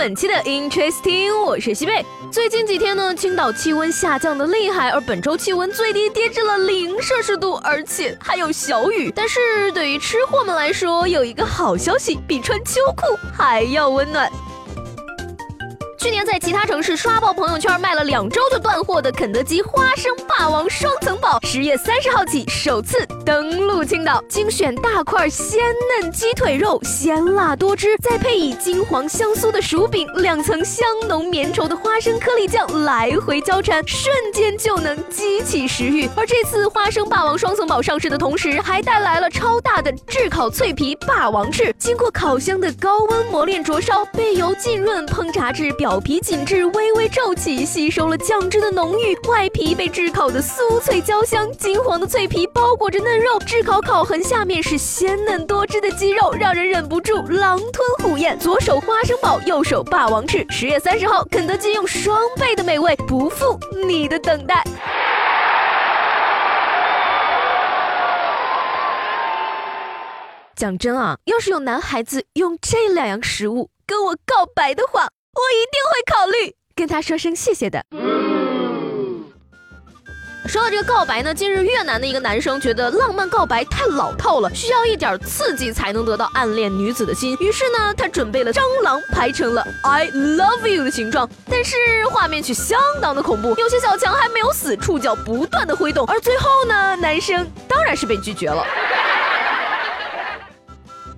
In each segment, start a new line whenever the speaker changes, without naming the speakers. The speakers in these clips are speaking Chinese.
本期的 Interesting，我是西贝。最近几天呢，青岛气温下降的厉害，而本周气温最低跌至了零摄氏度，而且还有小雨。但是对于吃货们来说，有一个好消息，比穿秋裤还要温暖。去年在其他城市刷爆朋友圈，卖了两周就断货的肯德基花生霸王双层堡，十月三十号起首次登陆青岛，精选大块鲜嫩鸡腿肉，鲜辣多汁，再配以金黄香酥的薯饼，两层香浓绵稠的花生颗粒酱来回交缠，瞬间就能激起食欲。而这次花生霸王双层堡上市的同时，还带来了超大的炙烤脆皮霸王翅，经过烤箱的高温磨练灼烧，被油浸润烹炸至表。表皮紧致，微微皱起，吸收了酱汁的浓郁。外皮被炙烤的酥脆焦香，金黄的脆皮包裹着嫩肉。炙烤烤痕下面是鲜嫩多汁的鸡肉，让人忍不住狼吞虎咽。左手花生堡，右手霸王翅。十月三十号，肯德基用双倍的美味，不负你的等待。讲真啊，要是有男孩子用这两样食物跟我告白的话，我一定会考虑跟他说声谢谢的。说到这个告白呢，近日越南的一个男生觉得浪漫告白太老套了，需要一点刺激才能得到暗恋女子的心。于是呢，他准备了蟑螂排成了 I love you 的形状，但是画面却相当的恐怖，有些小强还没有死，触角不断的挥动。而最后呢，男生当然是被拒绝了。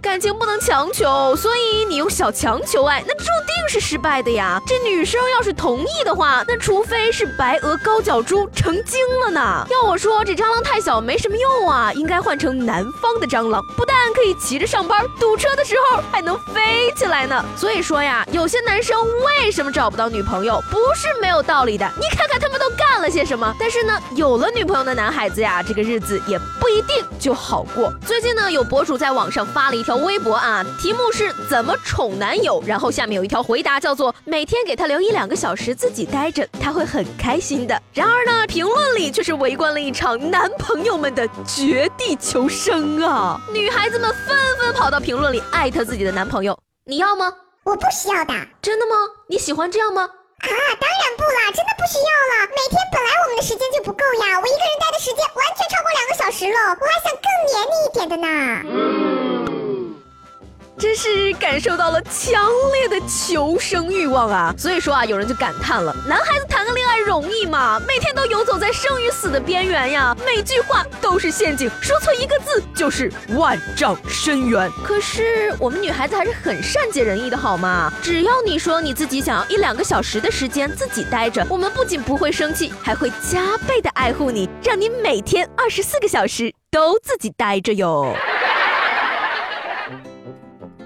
感情不能强求，所以你用小强求爱，那注定是失败的呀。这女生要是同意的话，那除非是白鹅高脚猪成精了呢。要我说，这蟑螂太小，没什么用啊，应该换成南方的蟑螂，不但可以骑着上班，堵车的时候还能飞起来呢。所以说呀，有些男生为什么找不到女朋友，不是没有道理的。你看看他们都干了些什么。但是呢，有了女朋友的男孩子呀，这个日子也不一定就好过。最近呢，有博主在网上发了一条。微博啊，题目是怎么宠男友，然后下面有一条回答叫做每天给他留一两个小时自己待着，他会很开心的。然而呢，评论里却是围观了一场男朋友们的绝地求生啊！女孩子们纷纷跑到评论里艾特自己的男朋友，你要吗？
我不需要的。
真的吗？你喜欢这样吗？
啊，当然不啦，真的不需要了。每天本来我们的时间就不够呀，我一个人待的时间完全超过两个小时了，我还想更黏腻一点的呢。
真是感受到了强烈的求生欲望啊！所以说啊，有人就感叹了：男孩子谈个恋爱容易吗？每天都游走在生与死的边缘呀，每句话都是陷阱，说错一个字就是万丈深渊。可是我们女孩子还是很善解人意的，好吗？只要你说你自己想要一两个小时的时间自己待着，我们不仅不会生气，还会加倍的爱护你，让你每天二十四个小时都自己待着哟。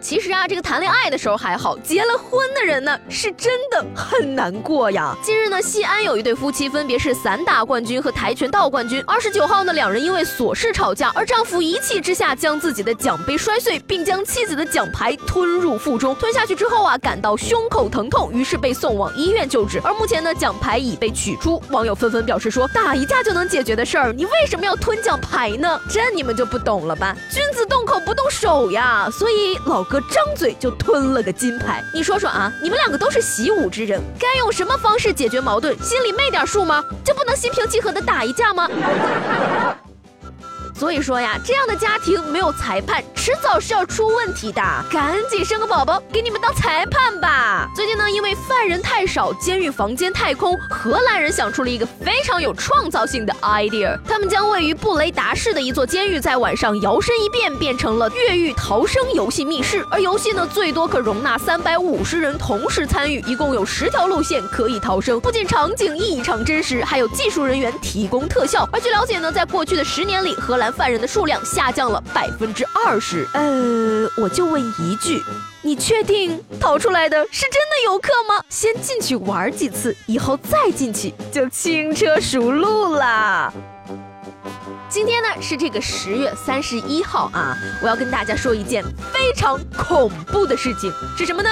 其实啊，这个谈恋爱的时候还好，结了婚的人呢，是真的很难过呀。近日呢，西安有一对夫妻，分别是散打冠军和跆拳道冠军。二十九号呢，两人因为琐事吵架，而丈夫一气之下将自己的奖杯摔碎，并将妻子的奖牌吞入腹中。吞下去之后啊，感到胸口疼痛，于是被送往医院救治。而目前呢，奖牌已被取出。网友纷纷表示说，打一架就能解决的事儿，你为什么要吞奖牌呢？这你们就不懂了吧？君子动口不动手呀。所以老哥。张嘴就吞了个金牌，你说说啊，你们两个都是习武之人，该用什么方式解决矛盾？心里没点数吗？就不能心平气和的打一架吗？所以说呀，这样的家庭没有裁判，迟早是要出问题的。赶紧生个宝宝，给你们当裁判吧。最近呢，因为犯人太少，监狱房间太空，荷兰人想出了一个非常有创造性的 idea。他们将位于布雷达市的一座监狱在晚上摇身一变，变成了越狱逃生游戏密室。而游戏呢，最多可容纳三百五十人同时参与，一共有十条路线可以逃生。不仅场景异常真实，还有技术人员提供特效。而据了解呢，在过去的十年里，荷兰。犯人的数量下降了百分之二十。呃，我就问一句，你确定逃出来的是真的游客吗？先进去玩几次，以后再进去就轻车熟路啦。今天呢是这个十月三十一号啊，我要跟大家说一件非常恐怖的事情，是什么呢？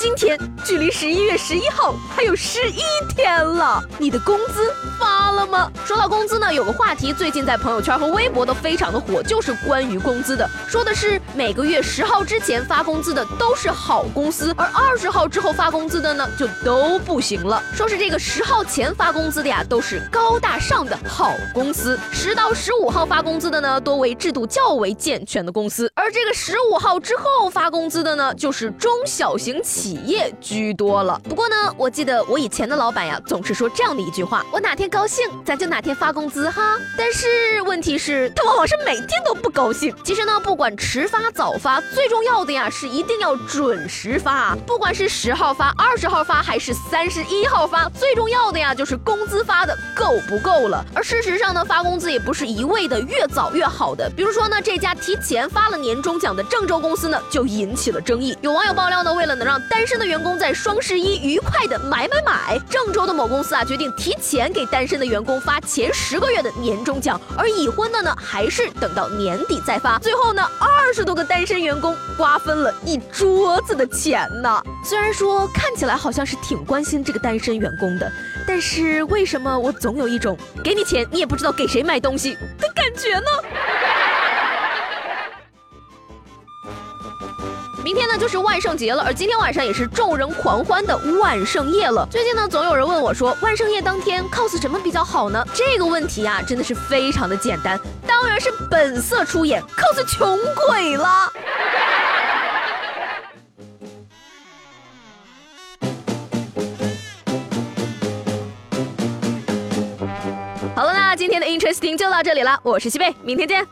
今天距离十一月十一号还有十一天了，你的工资发了吗？说到工资呢，有个话题最近在朋友圈和微博都非常的火，就是关于工资的，说的是每个月十号之前发工资的都是好公司，而二十号之后发工资的呢就都不行了。说是这个十号前发工资的呀，都是高大上的好公司；十到十五号发工资的呢，多为制度较为健全的公司，而这个十五号之后发工资的呢，就是中小型企。企业居多了，不过呢，我记得我以前的老板呀，总是说这样的一句话：我哪天高兴，咱就哪天发工资哈。但是问题是，他往往是每天都不高兴。其实呢，不管迟发早发，最重要的呀是一定要准时发。不管是十号发、二十号发，还是三十一号发，最重要的呀就是工资发的够不够了。而事实上呢，发工资也不是一味的越早越好的。比如说呢，这家提前发了年终奖的郑州公司呢，就引起了争议。有网友爆料呢，为了能让单单身的员工在双十一愉快的买买买，郑州的某公司啊决定提前给单身的员工发前十个月的年终奖，而已婚的呢还是等到年底再发。最后呢，二十多个单身员工瓜分了一桌子的钱呢。虽然说看起来好像是挺关心这个单身员工的，但是为什么我总有一种给你钱你也不知道给谁买东西的感觉呢？明天呢就是万圣节了，而今天晚上也是众人狂欢的万圣夜了。最近呢，总有人问我说，万圣夜当天 cos 什么比较好呢？这个问题呀，真的是非常的简单，当然是本色出演 cos 穷鬼了。好了，那今天的 interesting 就到这里了，我是西贝，明天见。